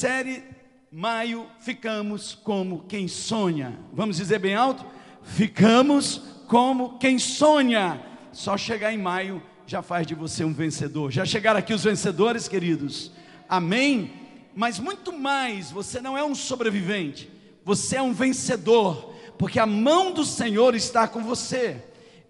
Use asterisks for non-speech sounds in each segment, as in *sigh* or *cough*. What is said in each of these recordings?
Série Maio, ficamos como quem sonha. Vamos dizer bem alto? Ficamos como quem sonha. Só chegar em maio já faz de você um vencedor. Já chegaram aqui os vencedores, queridos? Amém? Mas muito mais, você não é um sobrevivente, você é um vencedor, porque a mão do Senhor está com você.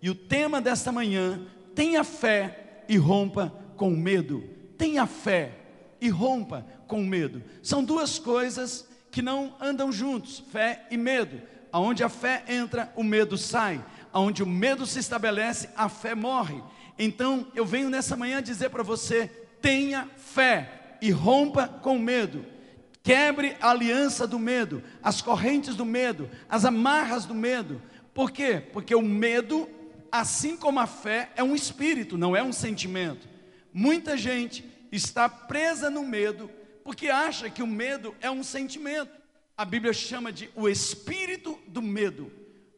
E o tema desta manhã, tenha fé e rompa com medo. Tenha fé e rompa com medo. São duas coisas que não andam juntos, fé e medo. Aonde a fé entra, o medo sai. Aonde o medo se estabelece, a fé morre. Então, eu venho nessa manhã dizer para você: tenha fé e rompa com medo. Quebre a aliança do medo, as correntes do medo, as amarras do medo. Por quê? Porque o medo, assim como a fé, é um espírito, não é um sentimento. Muita gente está presa no medo porque acha que o medo é um sentimento. A Bíblia chama de o espírito do medo.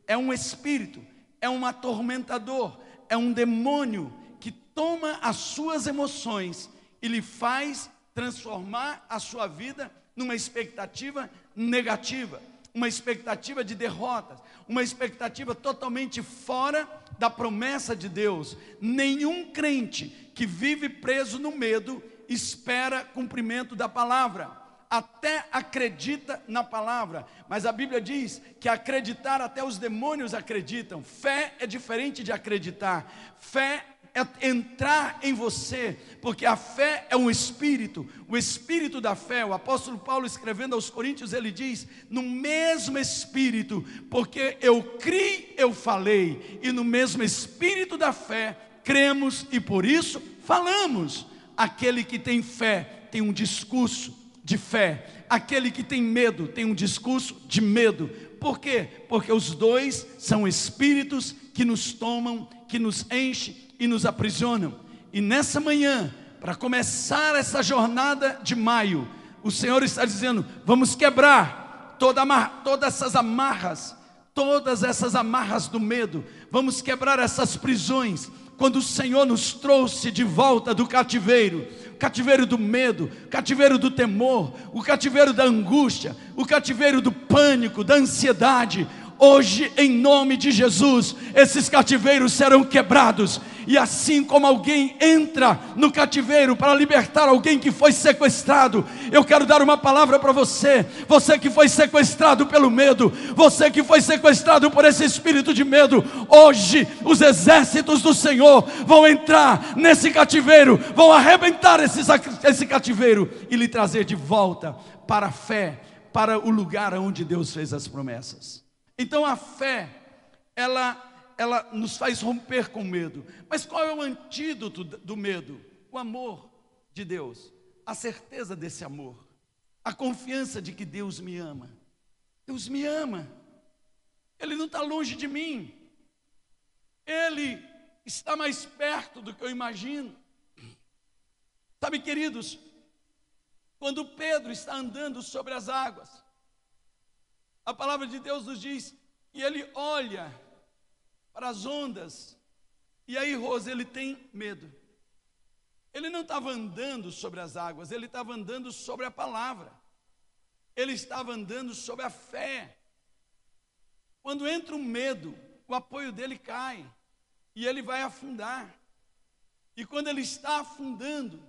É um espírito, é um atormentador, é um demônio que toma as suas emoções e lhe faz transformar a sua vida numa expectativa negativa, uma expectativa de derrotas, uma expectativa totalmente fora da promessa de Deus. Nenhum crente que vive preso no medo espera cumprimento da palavra, até acredita na palavra, mas a Bíblia diz que acreditar até os demônios acreditam. Fé é diferente de acreditar. Fé é entrar em você, porque a fé é um espírito, o espírito da fé. O apóstolo Paulo escrevendo aos Coríntios, ele diz: "No mesmo espírito, porque eu criei, eu falei, e no mesmo espírito da fé cremos e por isso falamos. Aquele que tem fé tem um discurso de fé, aquele que tem medo tem um discurso de medo. Por quê? Porque os dois são espíritos que nos tomam, que nos enchem e nos aprisionam. E nessa manhã, para começar essa jornada de maio, o Senhor está dizendo: vamos quebrar toda todas essas amarras, todas essas amarras do medo, vamos quebrar essas prisões, quando o Senhor nos trouxe de volta do cativeiro, cativeiro do medo, cativeiro do temor, o cativeiro da angústia, o cativeiro do pânico, da ansiedade, Hoje, em nome de Jesus, esses cativeiros serão quebrados. E assim como alguém entra no cativeiro para libertar alguém que foi sequestrado, eu quero dar uma palavra para você, você que foi sequestrado pelo medo, você que foi sequestrado por esse espírito de medo, hoje os exércitos do Senhor vão entrar nesse cativeiro, vão arrebentar esse, cativeiro e lhe trazer de volta para a fé, para o lugar onde Deus fez as promessas. Então a fé, ela, ela nos faz romper com medo. Mas qual é o antídoto do medo? O amor de Deus, a certeza desse amor, a confiança de que Deus me ama. Deus me ama, Ele não está longe de mim, Ele está mais perto do que eu imagino. Sabe, queridos, quando Pedro está andando sobre as águas, a palavra de Deus nos diz, e ele olha para as ondas, e aí, Rosa, ele tem medo. Ele não estava andando sobre as águas, ele estava andando sobre a palavra. Ele estava andando sobre a fé. Quando entra um medo, o apoio dele cai e ele vai afundar. E quando ele está afundando,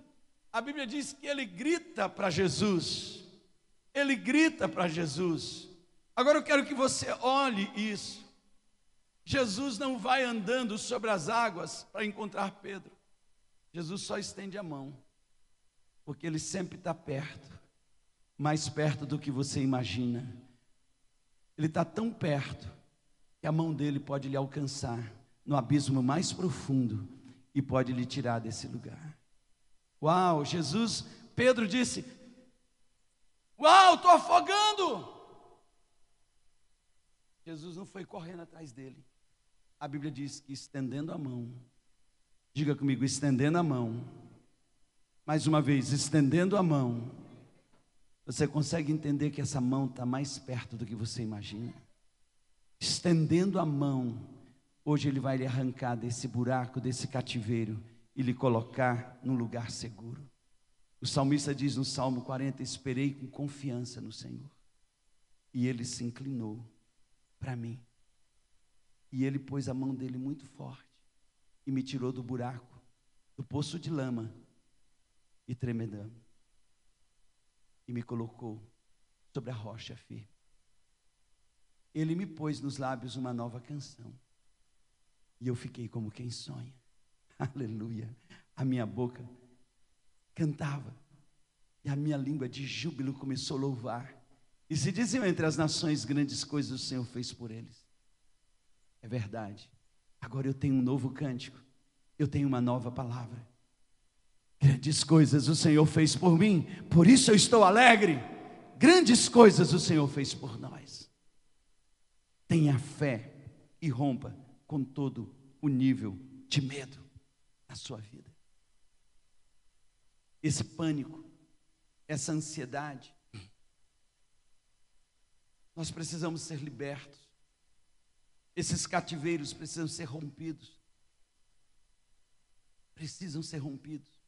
a Bíblia diz que ele grita para Jesus. Ele grita para Jesus. Agora eu quero que você olhe isso. Jesus não vai andando sobre as águas para encontrar Pedro. Jesus só estende a mão, porque ele sempre está perto, mais perto do que você imagina. Ele está tão perto que a mão dele pode lhe alcançar no abismo mais profundo e pode lhe tirar desse lugar. Uau, Jesus, Pedro disse: Uau, estou afogando. Jesus não foi correndo atrás dele. A Bíblia diz que estendendo a mão, diga comigo, estendendo a mão, mais uma vez, estendendo a mão, você consegue entender que essa mão está mais perto do que você imagina? Estendendo a mão, hoje Ele vai lhe arrancar desse buraco, desse cativeiro e lhe colocar num lugar seguro. O salmista diz no Salmo 40: Esperei com confiança no Senhor, e ele se inclinou para mim. E ele pôs a mão dele muito forte e me tirou do buraco, do poço de lama e tremedando. E me colocou sobre a rocha firme. Ele me pôs nos lábios uma nova canção. E eu fiquei como quem sonha. *laughs* Aleluia. A minha boca cantava. E a minha língua de júbilo começou a louvar. E se diziam entre as nações grandes coisas o Senhor fez por eles. É verdade. Agora eu tenho um novo cântico. Eu tenho uma nova palavra. Grandes coisas o Senhor fez por mim, por isso eu estou alegre. Grandes coisas o Senhor fez por nós. Tenha fé e rompa com todo o nível de medo na sua vida. Esse pânico, essa ansiedade, nós precisamos ser libertos. Esses cativeiros precisam ser rompidos. Precisam ser rompidos.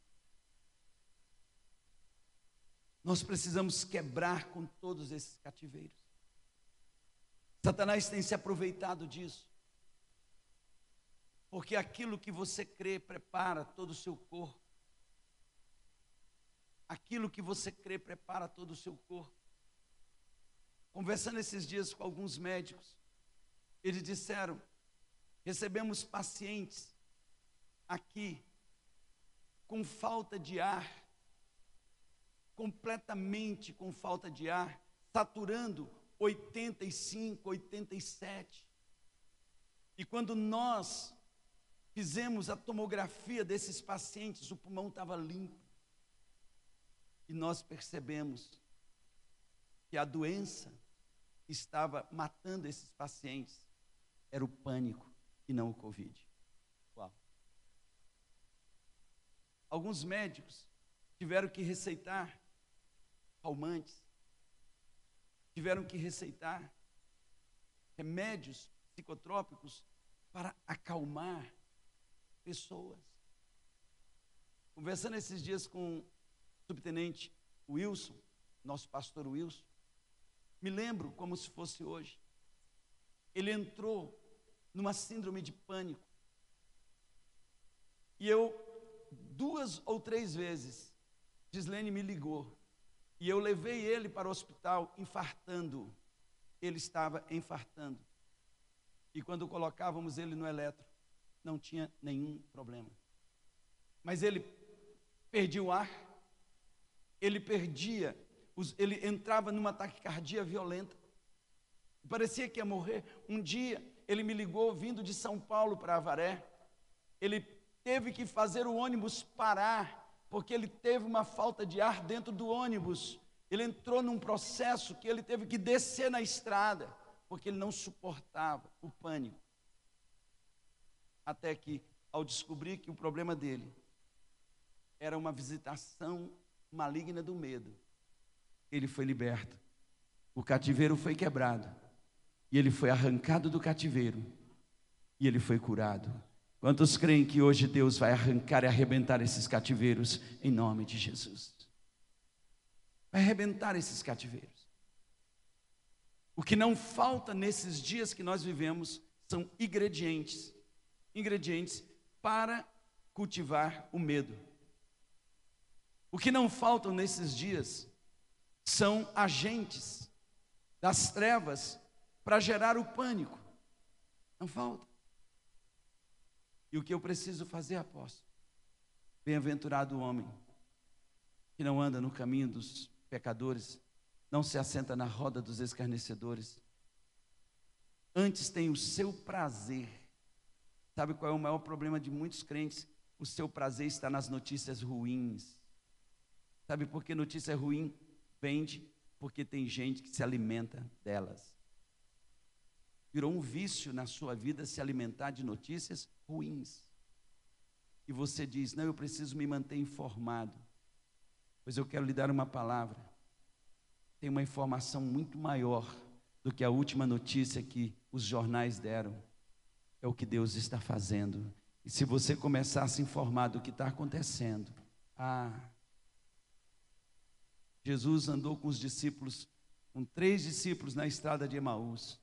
Nós precisamos quebrar com todos esses cativeiros. Satanás tem se aproveitado disso. Porque aquilo que você crê prepara todo o seu corpo. Aquilo que você crê prepara todo o seu corpo. Conversando esses dias com alguns médicos, eles disseram: recebemos pacientes aqui com falta de ar, completamente com falta de ar, saturando 85, 87. E quando nós fizemos a tomografia desses pacientes, o pulmão estava limpo. E nós percebemos que a doença estava matando esses pacientes era o pânico e não o Covid. Uau. Alguns médicos tiveram que receitar calmantes, tiveram que receitar remédios psicotrópicos para acalmar pessoas. Conversando esses dias com o subtenente Wilson, nosso pastor Wilson, me lembro como se fosse hoje. Ele entrou numa síndrome de pânico. E eu, duas ou três vezes, Gislene me ligou. E eu levei ele para o hospital infartando. Ele estava infartando. E quando colocávamos ele no eletro, não tinha nenhum problema. Mas ele perdia o ar, ele perdia ele entrava numa taquicardia violenta. Parecia que ia morrer. Um dia ele me ligou vindo de São Paulo para Avaré. Ele teve que fazer o ônibus parar, porque ele teve uma falta de ar dentro do ônibus. Ele entrou num processo que ele teve que descer na estrada, porque ele não suportava o pânico. Até que, ao descobrir que o problema dele era uma visitação maligna do medo, ele foi liberto. O cativeiro foi quebrado. E ele foi arrancado do cativeiro. E ele foi curado. Quantos creem que hoje Deus vai arrancar e arrebentar esses cativeiros em nome de Jesus? Vai arrebentar esses cativeiros. O que não falta nesses dias que nós vivemos são ingredientes ingredientes para cultivar o medo. O que não faltam nesses dias são agentes das trevas para gerar o pânico. Não falta. E o que eu preciso fazer, apóstolo? Bem-aventurado o homem que não anda no caminho dos pecadores, não se assenta na roda dos escarnecedores. Antes tem o seu prazer. Sabe qual é o maior problema de muitos crentes? O seu prazer está nas notícias ruins. Sabe por que notícia ruim? Vende porque tem gente que se alimenta delas. Virou um vício na sua vida se alimentar de notícias ruins. E você diz: Não, eu preciso me manter informado. Pois eu quero lhe dar uma palavra. Tem uma informação muito maior do que a última notícia que os jornais deram. É o que Deus está fazendo. E se você começar a se informar do que está acontecendo, ah, Jesus andou com os discípulos, com três discípulos na estrada de Emaús.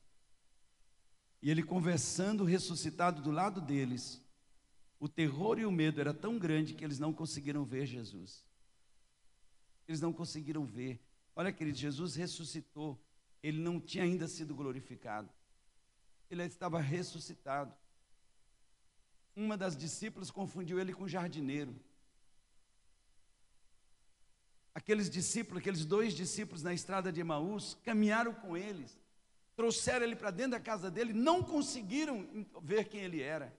E ele conversando, ressuscitado do lado deles, o terror e o medo era tão grande que eles não conseguiram ver Jesus. Eles não conseguiram ver. Olha, querido, Jesus ressuscitou. Ele não tinha ainda sido glorificado. Ele estava ressuscitado. Uma das discípulas confundiu ele com jardineiro. Aqueles discípulos, aqueles dois discípulos na estrada de Emaús, caminharam com eles, trouxeram ele para dentro da casa dele, não conseguiram ver quem ele era.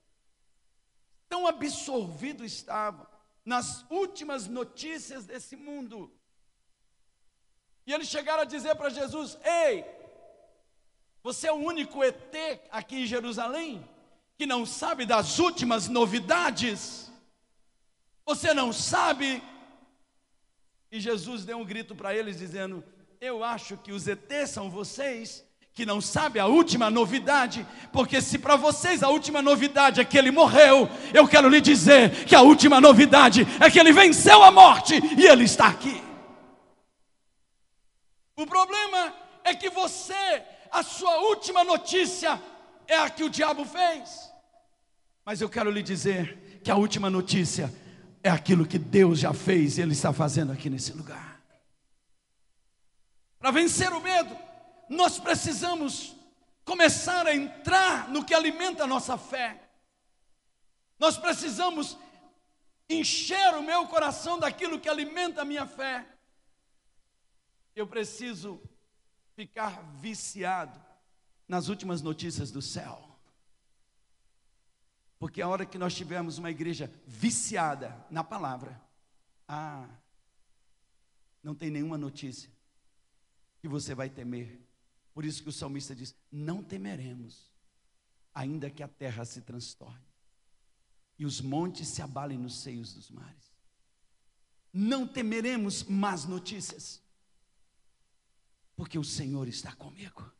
Tão absorvido estava nas últimas notícias desse mundo. E eles chegaram a dizer para Jesus: Ei, você é o único ET aqui em Jerusalém que não sabe das últimas novidades? Você não sabe e Jesus deu um grito para eles, dizendo: Eu acho que os ETs são vocês que não sabem a última novidade, porque se para vocês a última novidade é que ele morreu, eu quero lhe dizer que a última novidade é que ele venceu a morte e ele está aqui. O problema é que você, a sua última notícia é a que o diabo fez. Mas eu quero lhe dizer que a última notícia é aquilo que Deus já fez e Ele está fazendo aqui nesse lugar. Para vencer o medo, nós precisamos começar a entrar no que alimenta a nossa fé. Nós precisamos encher o meu coração daquilo que alimenta a minha fé. Eu preciso ficar viciado nas últimas notícias do céu. Porque a hora que nós tivermos uma igreja viciada na palavra, ah, não tem nenhuma notícia que você vai temer. Por isso que o salmista diz: Não temeremos, ainda que a terra se transtorne e os montes se abalem nos seios dos mares. Não temeremos más notícias, porque o Senhor está comigo,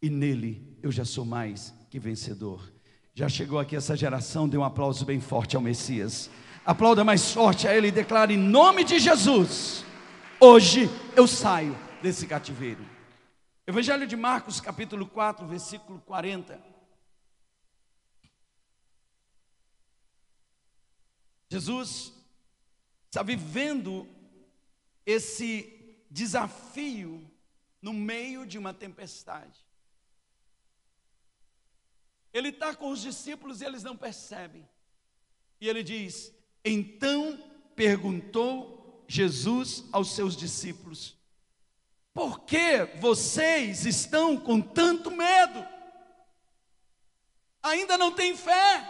e nele eu já sou mais que vencedor. Já chegou aqui essa geração, dê um aplauso bem forte ao Messias. Aplauda mais forte a Ele e declare em nome de Jesus: hoje eu saio desse cativeiro. Evangelho de Marcos, capítulo 4, versículo 40. Jesus está vivendo esse desafio no meio de uma tempestade. Ele está com os discípulos e eles não percebem. E ele diz: Então perguntou Jesus aos seus discípulos: Por que vocês estão com tanto medo? Ainda não têm fé?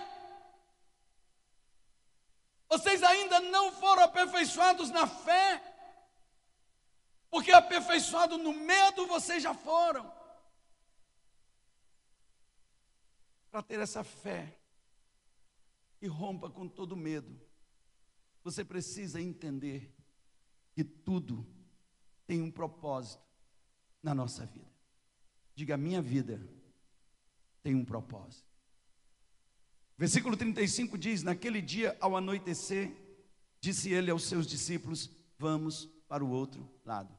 Vocês ainda não foram aperfeiçoados na fé? Porque aperfeiçoado no medo vocês já foram. Para ter essa fé e rompa com todo medo, você precisa entender que tudo tem um propósito na nossa vida. Diga, minha vida tem um propósito. Versículo 35 diz: Naquele dia, ao anoitecer, disse ele aos seus discípulos: Vamos para o outro lado.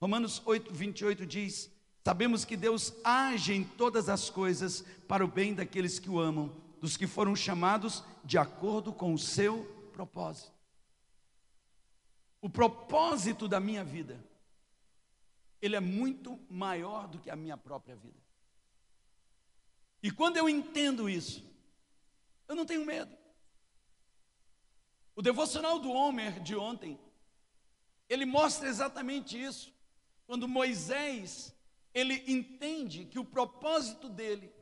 Romanos 8, 28 diz: Sabemos que Deus age em todas as coisas para o bem daqueles que o amam, dos que foram chamados de acordo com o seu propósito. O propósito da minha vida, ele é muito maior do que a minha própria vida. E quando eu entendo isso, eu não tenho medo. O devocional do Homer de ontem, ele mostra exatamente isso. Quando Moisés ele entende que o propósito dele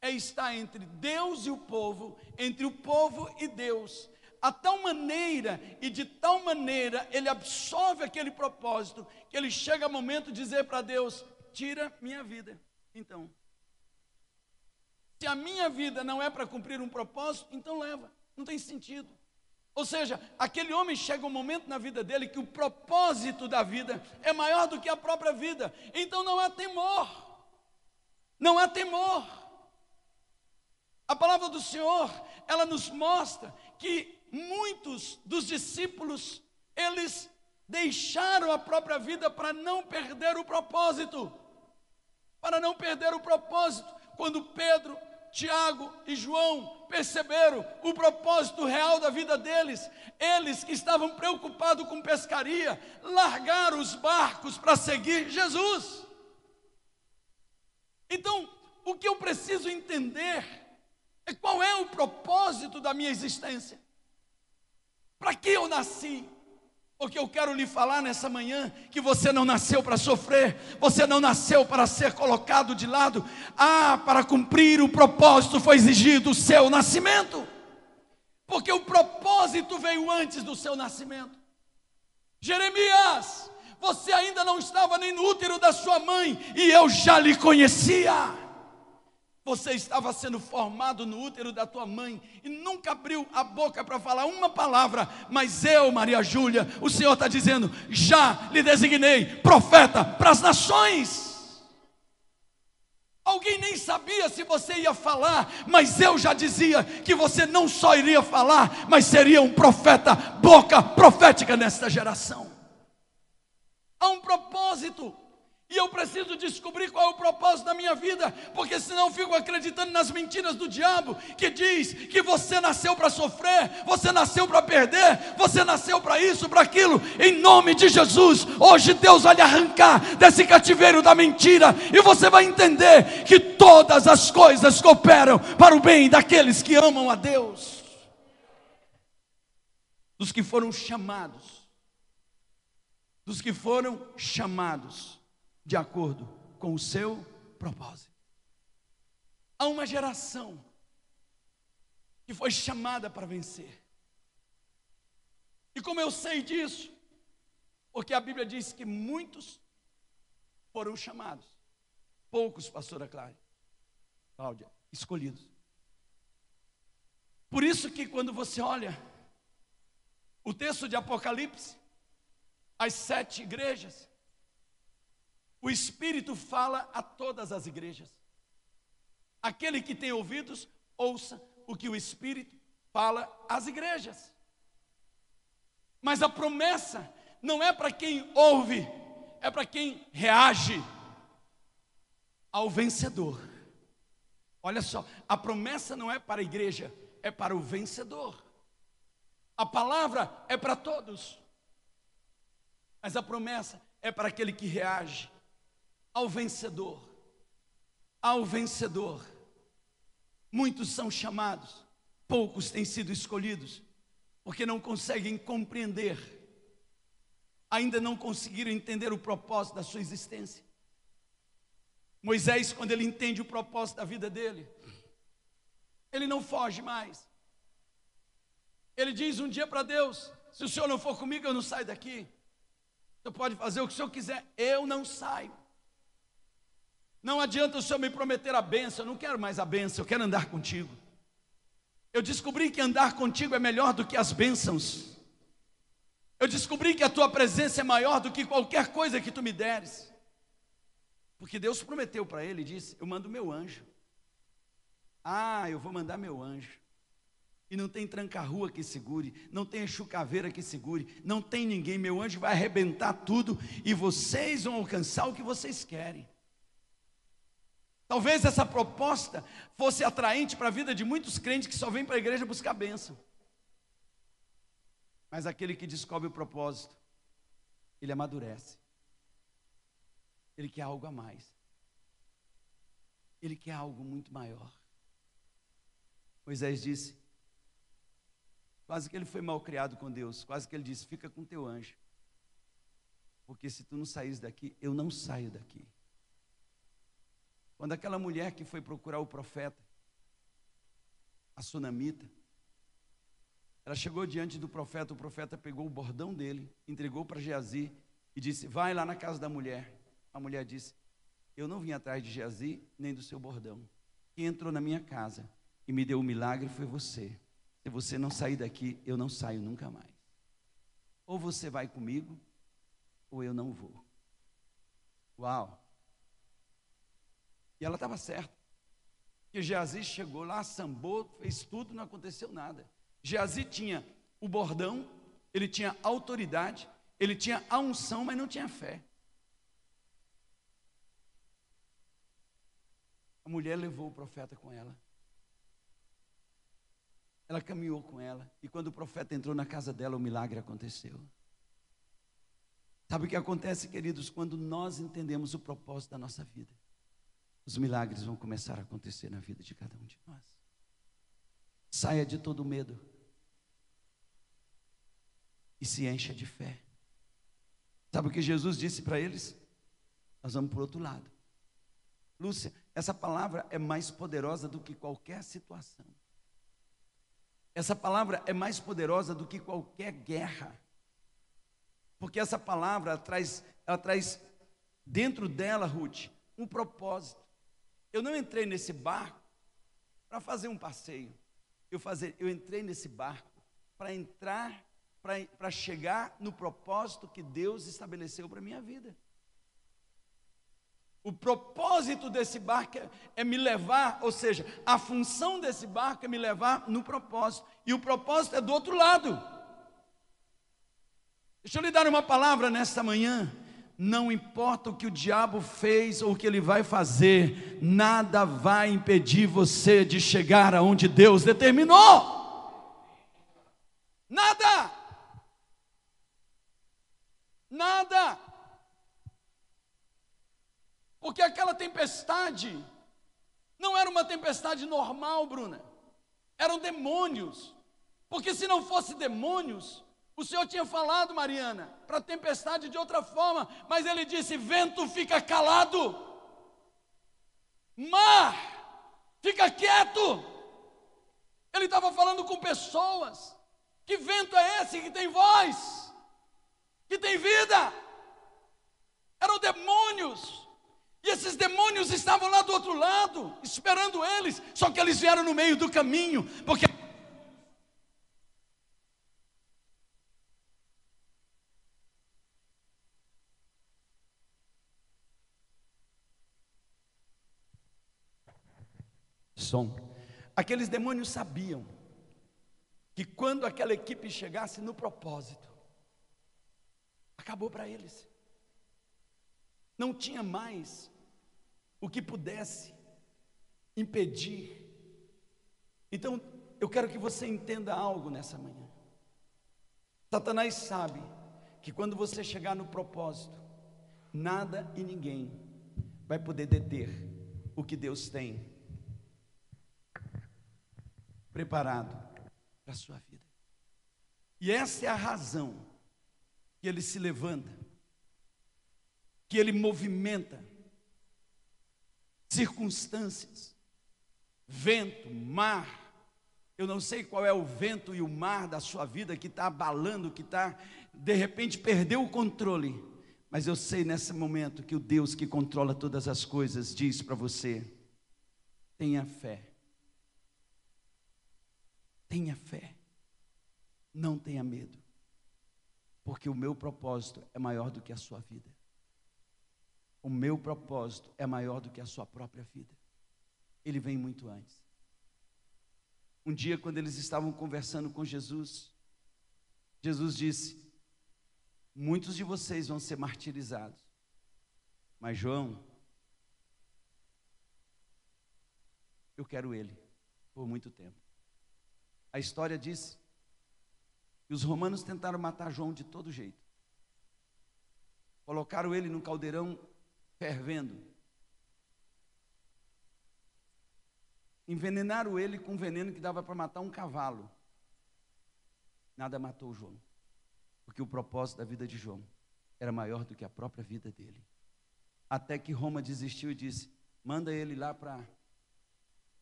é estar entre Deus e o povo, entre o povo e Deus, a tal maneira e de tal maneira ele absorve aquele propósito que ele chega ao momento de dizer para Deus: tira minha vida. Então, se a minha vida não é para cumprir um propósito, então leva, não tem sentido. Ou seja, aquele homem chega um momento na vida dele que o propósito da vida é maior do que a própria vida. Então não há temor. Não há temor. A palavra do Senhor, ela nos mostra que muitos dos discípulos, eles deixaram a própria vida para não perder o propósito. Para não perder o propósito. Quando Pedro, Tiago e João perceberam o propósito real da vida deles, eles que estavam preocupados com pescaria, largaram os barcos para seguir Jesus. Então, o que eu preciso entender é qual é o propósito da minha existência. Para que eu nasci? Porque eu quero lhe falar nessa manhã que você não nasceu para sofrer, você não nasceu para ser colocado de lado. Ah, para cumprir o propósito foi exigido o seu nascimento. Porque o propósito veio antes do seu nascimento. Jeremias, você ainda não estava nem no útero da sua mãe e eu já lhe conhecia. Você estava sendo formado no útero da tua mãe e nunca abriu a boca para falar uma palavra, mas eu, Maria Júlia, o Senhor está dizendo: já lhe designei profeta para as nações. Alguém nem sabia se você ia falar, mas eu já dizia que você não só iria falar, mas seria um profeta, boca profética nesta geração. Há um propósito. E eu preciso descobrir qual é o propósito da minha vida, porque senão eu fico acreditando nas mentiras do diabo, que diz que você nasceu para sofrer, você nasceu para perder, você nasceu para isso, para aquilo. Em nome de Jesus, hoje Deus vai lhe arrancar desse cativeiro da mentira, e você vai entender que todas as coisas cooperam para o bem daqueles que amam a Deus, dos que foram chamados, dos que foram chamados de acordo com o seu propósito. Há uma geração que foi chamada para vencer. E como eu sei disso? Porque a Bíblia diz que muitos foram chamados, poucos, pastora Cláudia, Cláudia, escolhidos. Por isso que quando você olha o texto de Apocalipse, as sete igrejas, o Espírito fala a todas as igrejas. Aquele que tem ouvidos, ouça o que o Espírito fala às igrejas. Mas a promessa não é para quem ouve, é para quem reage ao vencedor. Olha só, a promessa não é para a igreja, é para o vencedor. A palavra é para todos, mas a promessa é para aquele que reage ao vencedor. Ao vencedor. Muitos são chamados, poucos têm sido escolhidos, porque não conseguem compreender, ainda não conseguiram entender o propósito da sua existência. Moisés, quando ele entende o propósito da vida dele, ele não foge mais. Ele diz um dia para Deus: Se o Senhor não for comigo, eu não saio daqui. Você pode fazer o que o Senhor quiser, eu não saio. Não adianta o Senhor me prometer a benção, eu não quero mais a benção, eu quero andar contigo. Eu descobri que andar contigo é melhor do que as bênçãos. Eu descobri que a tua presença é maior do que qualquer coisa que tu me deres. Porque Deus prometeu para ele, disse: Eu mando meu anjo. Ah, eu vou mandar meu anjo. E não tem tranca-rua que segure, não tem chucaveira que segure, não tem ninguém. Meu anjo vai arrebentar tudo e vocês vão alcançar o que vocês querem. Talvez essa proposta fosse atraente para a vida de muitos crentes que só vêm para a igreja buscar bênção. Mas aquele que descobre o propósito, ele amadurece. Ele quer algo a mais. Ele quer algo muito maior. Moisés disse, quase que ele foi mal criado com Deus, quase que ele disse: Fica com teu anjo, porque se tu não saís daqui, eu não saio daqui. Quando aquela mulher que foi procurar o profeta, a sunamita, ela chegou diante do profeta, o profeta pegou o bordão dele, entregou para Geazi e disse: Vai lá na casa da mulher. A mulher disse: Eu não vim atrás de Geazi nem do seu bordão. Quem entrou na minha casa e me deu o um milagre foi você. Se você não sair daqui, eu não saio nunca mais. Ou você vai comigo, ou eu não vou. Uau! E ela estava certa. Que Geazi chegou lá, sambou, fez tudo, não aconteceu nada. Geazi tinha o bordão, ele tinha autoridade, Ele tinha a unção, mas não tinha fé. A mulher levou o profeta com ela. Ela caminhou com ela. E quando o profeta entrou na casa dela, o milagre aconteceu. Sabe o que acontece, queridos, quando nós entendemos o propósito da nossa vida? Os milagres vão começar a acontecer na vida de cada um de nós. Saia de todo medo e se encha de fé. Sabe o que Jesus disse para eles? Nós vamos para o outro lado. Lúcia, essa palavra é mais poderosa do que qualquer situação. Essa palavra é mais poderosa do que qualquer guerra. Porque essa palavra traz, ela traz dentro dela, Ruth, um propósito. Eu não entrei nesse barco para fazer um passeio. Eu, fazer, eu entrei nesse barco para entrar, para chegar no propósito que Deus estabeleceu para a minha vida. O propósito desse barco é, é, me levar, ou seja, a função desse barco é me levar no propósito. E o propósito é do outro lado. Deixa eu lhe dar uma palavra nesta manhã. Não importa o que o diabo fez ou o que ele vai fazer, nada vai impedir você de chegar aonde Deus determinou. Nada. Nada. Porque aquela tempestade não era uma tempestade normal, Bruna. Eram demônios. Porque se não fosse demônios, o Senhor tinha falado, Mariana, para a tempestade de outra forma, mas ele disse: vento fica calado, mar fica quieto. Ele estava falando com pessoas. Que vento é esse que tem voz, que tem vida? Eram demônios. E esses demônios estavam lá do outro lado, esperando eles, só que eles vieram no meio do caminho, porque som. Aqueles demônios sabiam que quando aquela equipe chegasse no propósito, acabou para eles. Não tinha mais o que pudesse impedir. Então, eu quero que você entenda algo nessa manhã. Satanás sabe que quando você chegar no propósito, nada e ninguém vai poder deter o que Deus tem preparado para a sua vida. E essa é a razão que ele se levanta, que ele movimenta circunstâncias, vento, mar. Eu não sei qual é o vento e o mar da sua vida que está abalando, que está, de repente, perdeu o controle. Mas eu sei nesse momento que o Deus que controla todas as coisas diz para você: tenha fé Tenha fé. Não tenha medo. Porque o meu propósito é maior do que a sua vida. O meu propósito é maior do que a sua própria vida. Ele vem muito antes. Um dia, quando eles estavam conversando com Jesus, Jesus disse: Muitos de vocês vão ser martirizados, mas João, eu quero ele por muito tempo. A história diz que os romanos tentaram matar João de todo jeito. Colocaram ele num caldeirão fervendo. Envenenaram ele com um veneno que dava para matar um cavalo. Nada matou João. Porque o propósito da vida de João era maior do que a própria vida dele. Até que Roma desistiu e disse: manda ele lá para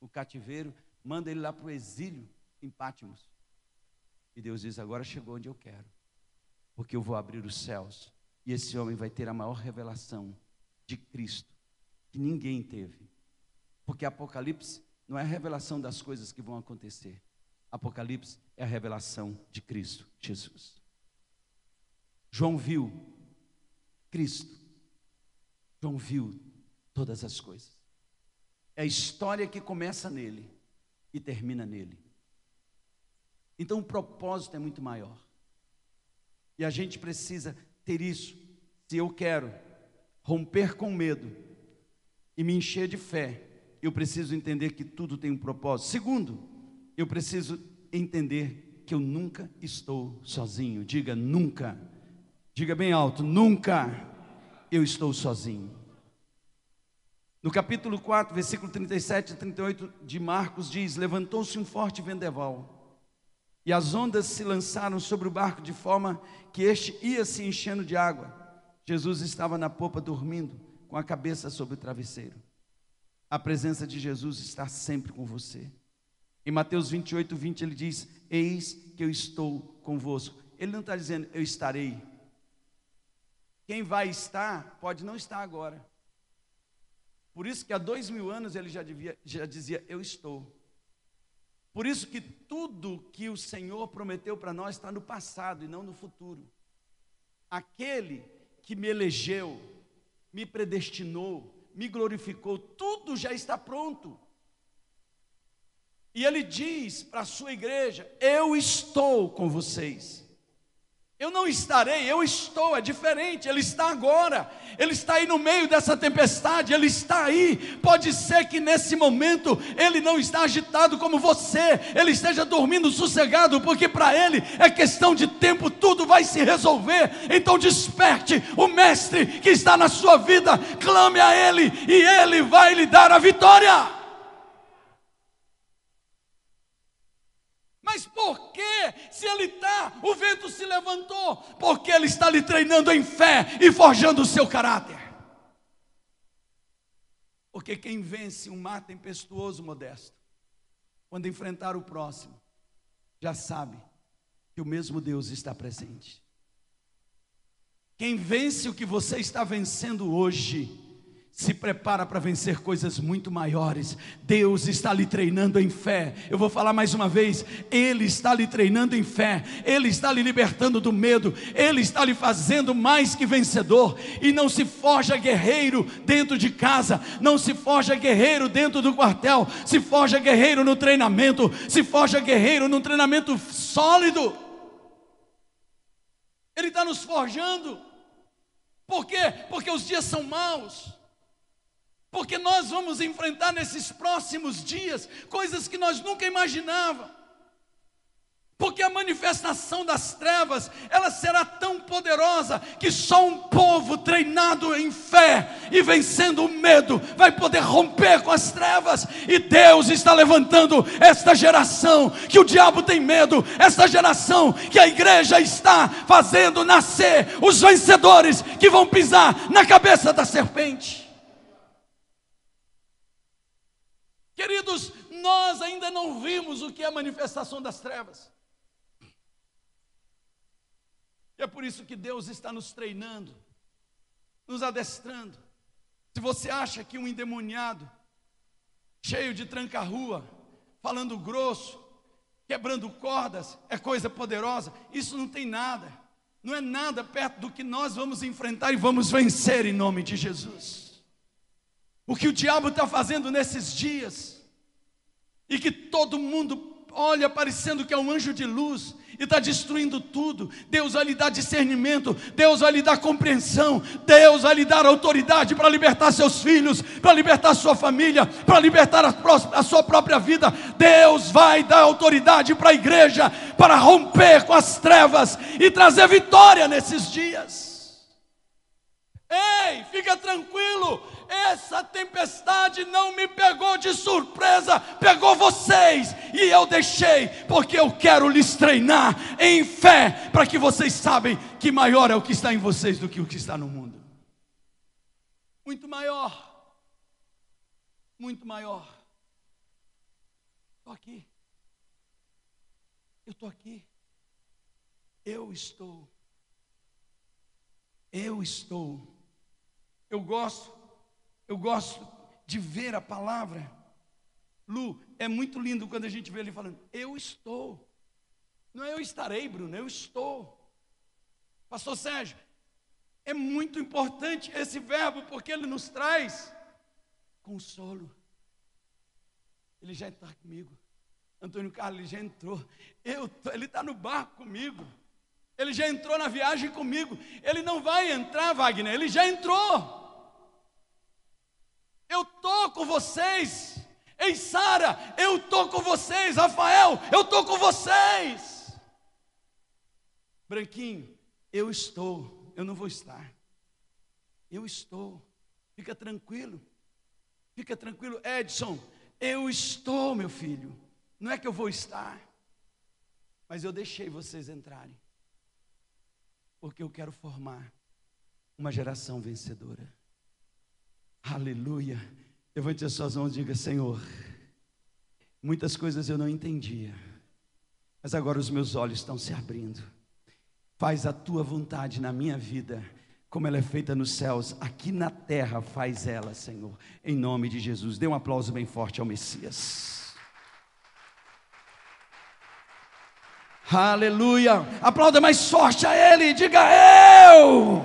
o cativeiro, manda ele lá para o exílio, em Pátimos. E Deus diz: agora chegou onde eu quero, porque eu vou abrir os céus e esse homem vai ter a maior revelação de Cristo que ninguém teve. Porque Apocalipse não é a revelação das coisas que vão acontecer. Apocalipse é a revelação de Cristo Jesus. João viu Cristo. João viu todas as coisas. É a história que começa nele e termina nele. Então o propósito é muito maior. E a gente precisa ter isso, se eu quero romper com medo e me encher de fé, eu preciso entender que tudo tem um propósito. Segundo, eu preciso entender que eu nunca estou sozinho. Diga nunca. Diga bem alto, nunca eu estou sozinho. No capítulo 4, versículo 37 e 38 de Marcos diz: Levantou-se um forte vendaval, e as ondas se lançaram sobre o barco de forma que este ia se enchendo de água. Jesus estava na popa dormindo, com a cabeça sobre o travesseiro. A presença de Jesus está sempre com você. Em Mateus 28, 20, ele diz: Eis que eu estou convosco. Ele não está dizendo, eu estarei. Quem vai estar, pode não estar agora. Por isso que há dois mil anos ele já, devia, já dizia, eu estou. Por isso que tudo que o Senhor prometeu para nós está no passado e não no futuro. Aquele que me elegeu, me predestinou, me glorificou, tudo já está pronto. E ele diz para a sua igreja: Eu estou com vocês. Eu não estarei, eu estou, é diferente, ele está agora, ele está aí no meio dessa tempestade, ele está aí. Pode ser que nesse momento ele não está agitado como você, ele esteja dormindo sossegado, porque para ele é questão de tempo, tudo vai se resolver. Então desperte o mestre que está na sua vida, clame a ele e ele vai lhe dar a vitória. Mas por que, se ele está, o vento se levantou? Porque ele está lhe treinando em fé e forjando o seu caráter. Porque quem vence um mar tempestuoso, modesto, quando enfrentar o próximo, já sabe que o mesmo Deus está presente. Quem vence o que você está vencendo hoje, se prepara para vencer coisas muito maiores. Deus está lhe treinando em fé. Eu vou falar mais uma vez: Ele está lhe treinando em fé, Ele está lhe libertando do medo, Ele está lhe fazendo mais que vencedor. E não se forja guerreiro dentro de casa, não se forja guerreiro dentro do quartel, se forja guerreiro no treinamento, se forja guerreiro no treinamento sólido. Ele está nos forjando. Por quê? Porque os dias são maus. Porque nós vamos enfrentar nesses próximos dias coisas que nós nunca imaginávamos. Porque a manifestação das trevas, ela será tão poderosa que só um povo treinado em fé e vencendo o medo vai poder romper com as trevas. E Deus está levantando esta geração que o diabo tem medo, esta geração que a igreja está fazendo nascer os vencedores que vão pisar na cabeça da serpente. Queridos, nós ainda não vimos o que é a manifestação das trevas. E é por isso que Deus está nos treinando, nos adestrando. Se você acha que um endemoniado, cheio de tranca-rua, falando grosso, quebrando cordas, é coisa poderosa, isso não tem nada, não é nada perto do que nós vamos enfrentar e vamos vencer em nome de Jesus. O que o diabo está fazendo nesses dias, e que todo mundo olha parecendo que é um anjo de luz e está destruindo tudo. Deus vai lhe dar discernimento, Deus vai lhe dar compreensão, Deus vai lhe dar autoridade para libertar seus filhos, para libertar sua família, para libertar a, a sua própria vida. Deus vai dar autoridade para a igreja para romper com as trevas e trazer vitória nesses dias. Ei, fica tranquilo, essa tempestade não me pegou de surpresa, pegou vocês, e eu deixei, porque eu quero lhes treinar em fé, para que vocês sabem que maior é o que está em vocês do que o que está no mundo. Muito maior, muito maior. Estou aqui, eu estou aqui, eu estou, eu estou eu gosto, eu gosto de ver a palavra. Lu, é muito lindo quando a gente vê ele falando, eu estou. Não é eu estarei, Bruno, eu estou. Pastor Sérgio, é muito importante esse verbo porque ele nos traz consolo. Ele já está comigo. Antônio Carlos, ele já entrou. Eu, ele está no barco comigo. Ele já entrou na viagem comigo. Ele não vai entrar, Wagner, ele já entrou. Eu tô com vocês. Ei, Sara, eu tô com vocês. Rafael, eu tô com vocês. Branquinho, eu estou. Eu não vou estar. Eu estou. Fica tranquilo. Fica tranquilo, Edson. Eu estou, meu filho. Não é que eu vou estar. Mas eu deixei vocês entrarem porque eu quero formar uma geração vencedora. Aleluia. Levante as suas mãos e diga: Senhor, muitas coisas eu não entendia, mas agora os meus olhos estão se abrindo. Faz a tua vontade na minha vida, como ela é feita nos céus, aqui na terra, faz ela, Senhor, em nome de Jesus. Dê um aplauso bem forte ao Messias. Aleluia. Aplauda mais forte a Ele. Diga eu.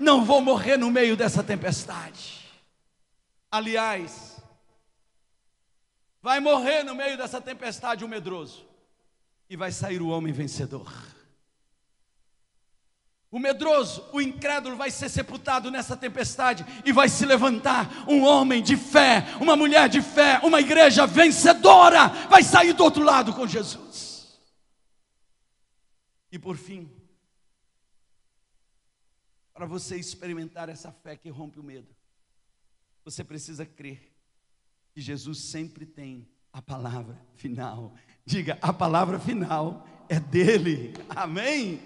Não vou morrer no meio dessa tempestade. Aliás, vai morrer no meio dessa tempestade o medroso. E vai sair o homem vencedor. O medroso, o incrédulo vai ser sepultado nessa tempestade e vai se levantar um homem de fé, uma mulher de fé, uma igreja vencedora, vai sair do outro lado com Jesus. E por fim, para você experimentar essa fé que rompe o medo, você precisa crer que Jesus sempre tem a palavra final. Diga, a palavra final é dele. Amém?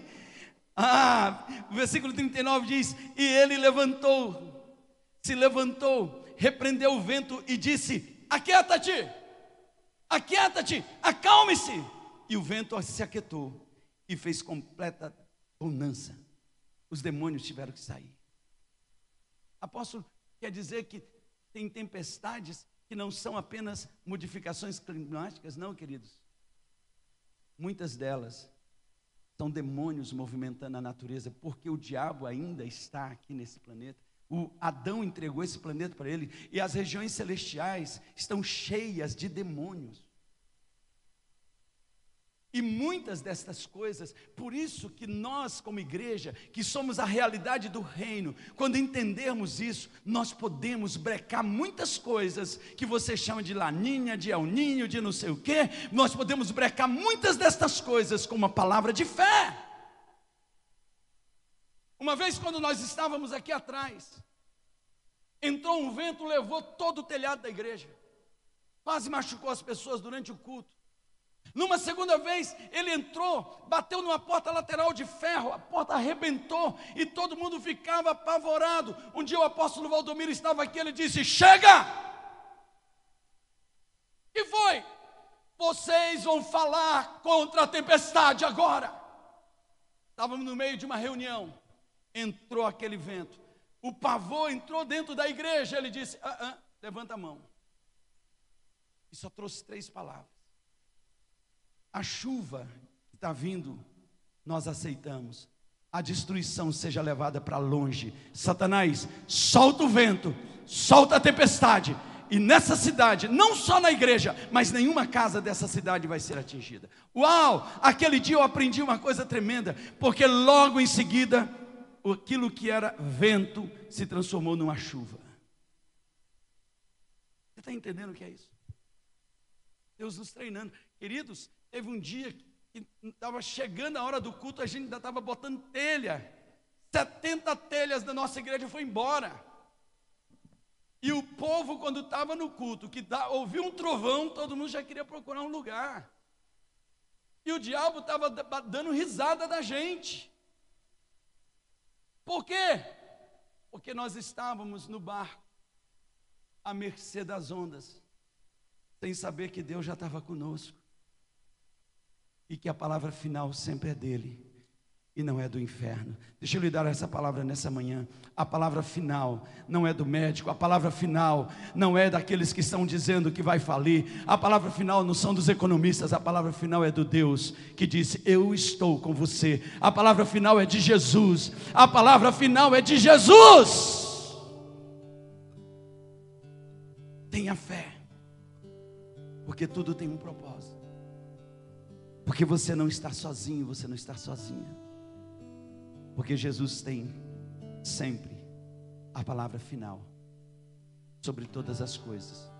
Ah, o versículo 39 diz: E ele levantou, se levantou, repreendeu o vento e disse: Aquieta-te, aquieta-te, acalme-se. E o vento se aquietou e fez completa bonança. Os demônios tiveram que sair. Apóstolo, quer dizer que tem tempestades que não são apenas modificações climáticas, não, queridos. Muitas delas são demônios movimentando a natureza, porque o diabo ainda está aqui nesse planeta. O Adão entregou esse planeta para ele, e as regiões celestiais estão cheias de demônios. E muitas destas coisas, por isso que nós, como igreja, que somos a realidade do reino, quando entendermos isso, nós podemos brecar muitas coisas que você chama de laninha, de alninho, de não sei o quê, nós podemos brecar muitas destas coisas com uma palavra de fé. Uma vez, quando nós estávamos aqui atrás, entrou um vento, levou todo o telhado da igreja, quase machucou as pessoas durante o culto. Numa segunda vez, ele entrou, bateu numa porta lateral de ferro, a porta arrebentou e todo mundo ficava apavorado. Um dia o apóstolo Valdomiro estava aqui, ele disse: Chega! E foi? Vocês vão falar contra a tempestade agora. Estávamos no meio de uma reunião, entrou aquele vento, o pavor entrou dentro da igreja. Ele disse: ah, ah, Levanta a mão. E só trouxe três palavras a chuva está vindo, nós aceitamos. A destruição seja levada para longe. Satanás, solta o vento, solta a tempestade. E nessa cidade, não só na igreja, mas nenhuma casa dessa cidade vai ser atingida. Uau! Aquele dia eu aprendi uma coisa tremenda, porque logo em seguida, aquilo que era vento se transformou numa chuva. Você está entendendo o que é isso? Deus nos treinando. Queridos, Teve um dia que estava chegando a hora do culto, a gente ainda estava botando telha. 70 telhas da nossa igreja foi embora. E o povo, quando estava no culto, que dá, ouviu um trovão, todo mundo já queria procurar um lugar. E o diabo estava dando risada da gente. Por quê? Porque nós estávamos no barco, à mercê das ondas, sem saber que Deus já estava conosco e que a palavra final sempre é dele e não é do inferno. Deixa eu lhe dar essa palavra nessa manhã. A palavra final não é do médico, a palavra final não é daqueles que estão dizendo que vai falir, a palavra final não são dos economistas, a palavra final é do Deus que disse: Eu estou com você. A palavra final é de Jesus, a palavra final é de Jesus. Tenha fé, porque tudo tem um propósito. Porque você não está sozinho, você não está sozinha. Porque Jesus tem sempre a palavra final sobre todas as coisas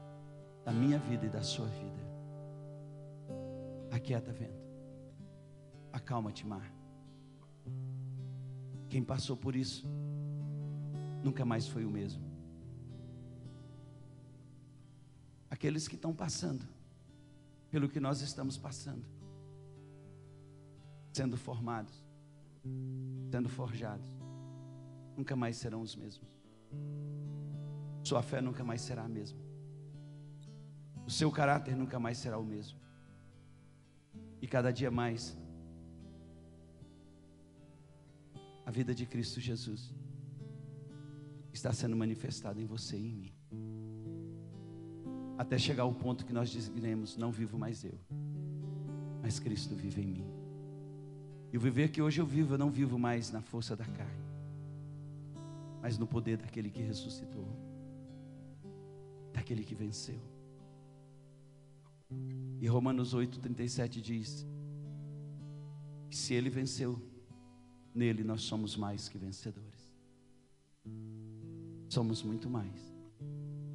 da minha vida e da sua vida. Aquieta vento. Acalma-te, mar. Quem passou por isso nunca mais foi o mesmo. Aqueles que estão passando pelo que nós estamos passando, sendo formados, sendo forjados, nunca mais serão os mesmos. Sua fé nunca mais será a mesma. O seu caráter nunca mais será o mesmo. E cada dia mais, a vida de Cristo Jesus está sendo manifestada em você e em mim. Até chegar ao ponto que nós dizemos: Não vivo mais eu, mas Cristo vive em mim. E o viver que hoje eu vivo, eu não vivo mais na força da carne, mas no poder daquele que ressuscitou, daquele que venceu. E Romanos 8,37 diz: que se ele venceu, nele nós somos mais que vencedores. Somos muito mais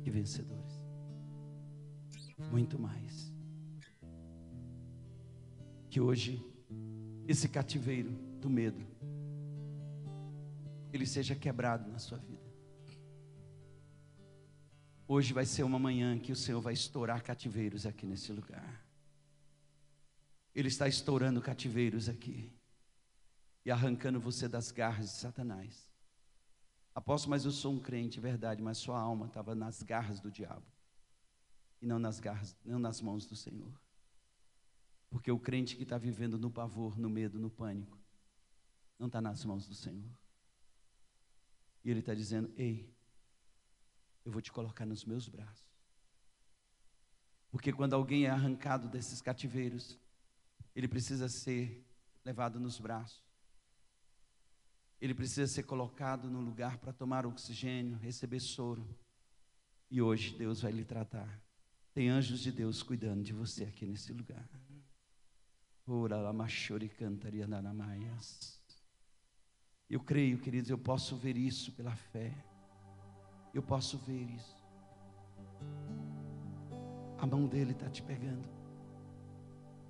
que vencedores. Muito mais. Que hoje esse cativeiro do medo ele seja quebrado na sua vida. Hoje vai ser uma manhã que o Senhor vai estourar cativeiros aqui nesse lugar. Ele está estourando cativeiros aqui e arrancando você das garras de Satanás. Apóstolo, mas eu sou um crente, verdade, mas sua alma estava nas garras do diabo e não nas garras, não nas mãos do Senhor. Porque o crente que está vivendo no pavor, no medo, no pânico, não está nas mãos do Senhor. E Ele está dizendo: Ei, eu vou te colocar nos meus braços. Porque quando alguém é arrancado desses cativeiros, ele precisa ser levado nos braços. Ele precisa ser colocado no lugar para tomar oxigênio, receber soro. E hoje Deus vai lhe tratar. Tem anjos de Deus cuidando de você aqui nesse lugar. Eu creio, queridos, eu posso ver isso pela fé. Eu posso ver isso. A mão dele está te pegando.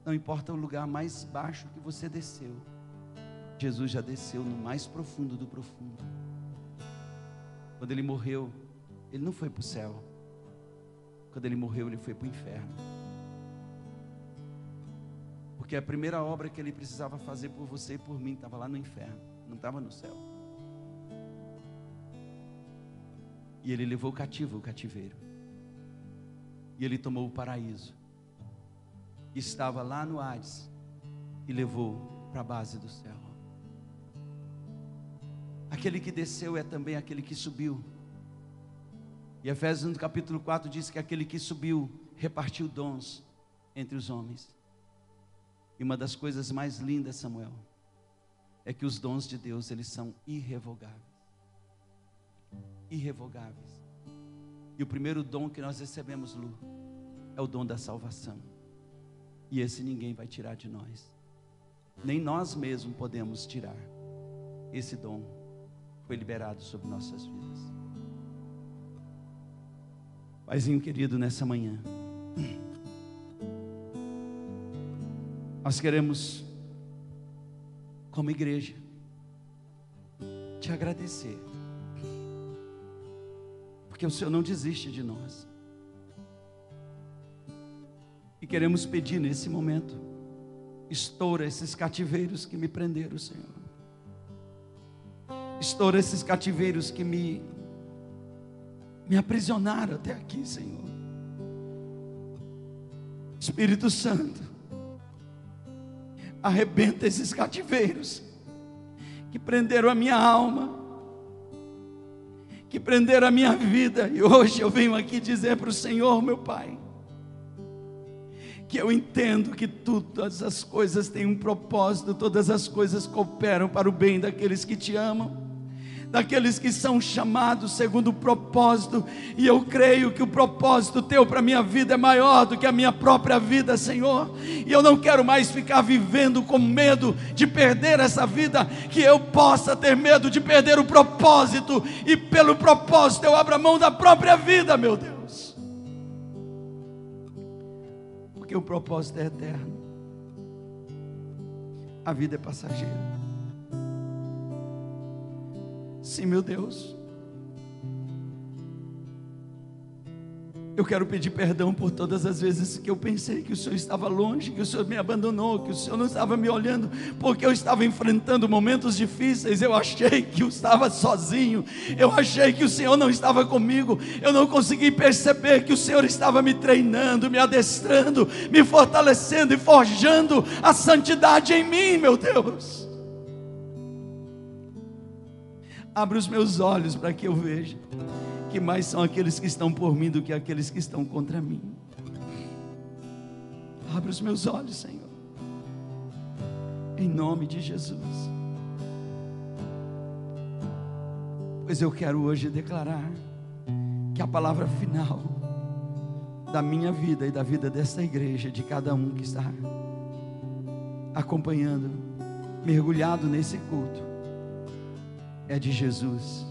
Não importa o lugar mais baixo que você desceu. Jesus já desceu no mais profundo do profundo. Quando ele morreu, ele não foi para o céu. Quando ele morreu, ele foi para o inferno. Porque a primeira obra que ele precisava fazer por você e por mim estava lá no inferno, não estava no céu. E ele levou cativo o cativeiro. E ele tomou o paraíso. E estava lá no Hades. E levou para a base do céu. Aquele que desceu é também aquele que subiu. E Efésios no capítulo 4 diz que aquele que subiu repartiu dons entre os homens. E uma das coisas mais lindas, Samuel, é que os dons de Deus, eles são irrevogáveis irrevogáveis. E o primeiro dom que nós recebemos, Lu, é o dom da salvação. E esse ninguém vai tirar de nós. Nem nós mesmos podemos tirar. Esse dom foi liberado sobre nossas vidas. Paizinho querido, nessa manhã, nós queremos, como igreja, te agradecer porque o Senhor não desiste de nós. E queremos pedir nesse momento, estoura esses cativeiros que me prenderam, Senhor. Estoura esses cativeiros que me me aprisionaram até aqui, Senhor. Espírito Santo, arrebenta esses cativeiros que prenderam a minha alma, que prenderam a minha vida. E hoje eu venho aqui dizer para o Senhor, meu Pai, que eu entendo que todas as coisas têm um propósito, todas as coisas cooperam para o bem daqueles que te amam, daqueles que são chamados segundo o propósito, e eu creio que o propósito teu para a minha vida é maior do que a minha própria vida, Senhor, e eu não quero mais ficar vivendo com medo de perder essa vida, que eu possa ter medo de perder o propósito, e pelo propósito eu abro a mão da própria vida, meu Deus, porque o propósito é eterno, a vida é passageira. Sim, meu Deus. Eu quero pedir perdão por todas as vezes que eu pensei que o Senhor estava longe, que o Senhor me abandonou, que o Senhor não estava me olhando, porque eu estava enfrentando momentos difíceis. Eu achei que eu estava sozinho, eu achei que o Senhor não estava comigo. Eu não consegui perceber que o Senhor estava me treinando, me adestrando, me fortalecendo e forjando a santidade em mim, meu Deus. Abre os meus olhos para que eu veja que mais são aqueles que estão por mim do que aqueles que estão contra mim. Abre os meus olhos, Senhor. Em nome de Jesus. Pois eu quero hoje declarar que a palavra final da minha vida e da vida desta igreja, de cada um que está acompanhando, mergulhado nesse culto, é de Jesus.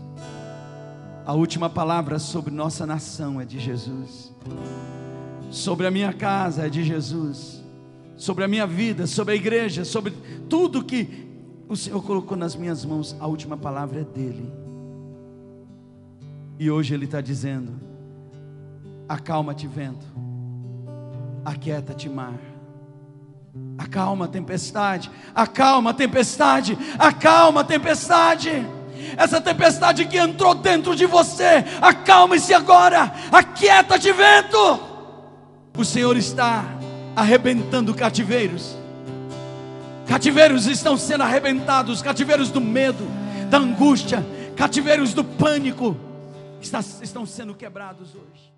A última palavra sobre nossa nação é de Jesus. Sobre a minha casa é de Jesus. Sobre a minha vida, sobre a igreja, sobre tudo que o Senhor colocou nas minhas mãos, a última palavra é dele. E hoje Ele está dizendo: acalma-te, vento, aquieta-te, mar. Acalma a tempestade, acalma tempestade, acalma tempestade essa tempestade que entrou dentro de você, acalme-se agora, aquieta-te, vento. O Senhor está arrebentando cativeiros, cativeiros estão sendo arrebentados cativeiros do medo, da angústia, cativeiros do pânico, estão sendo quebrados hoje.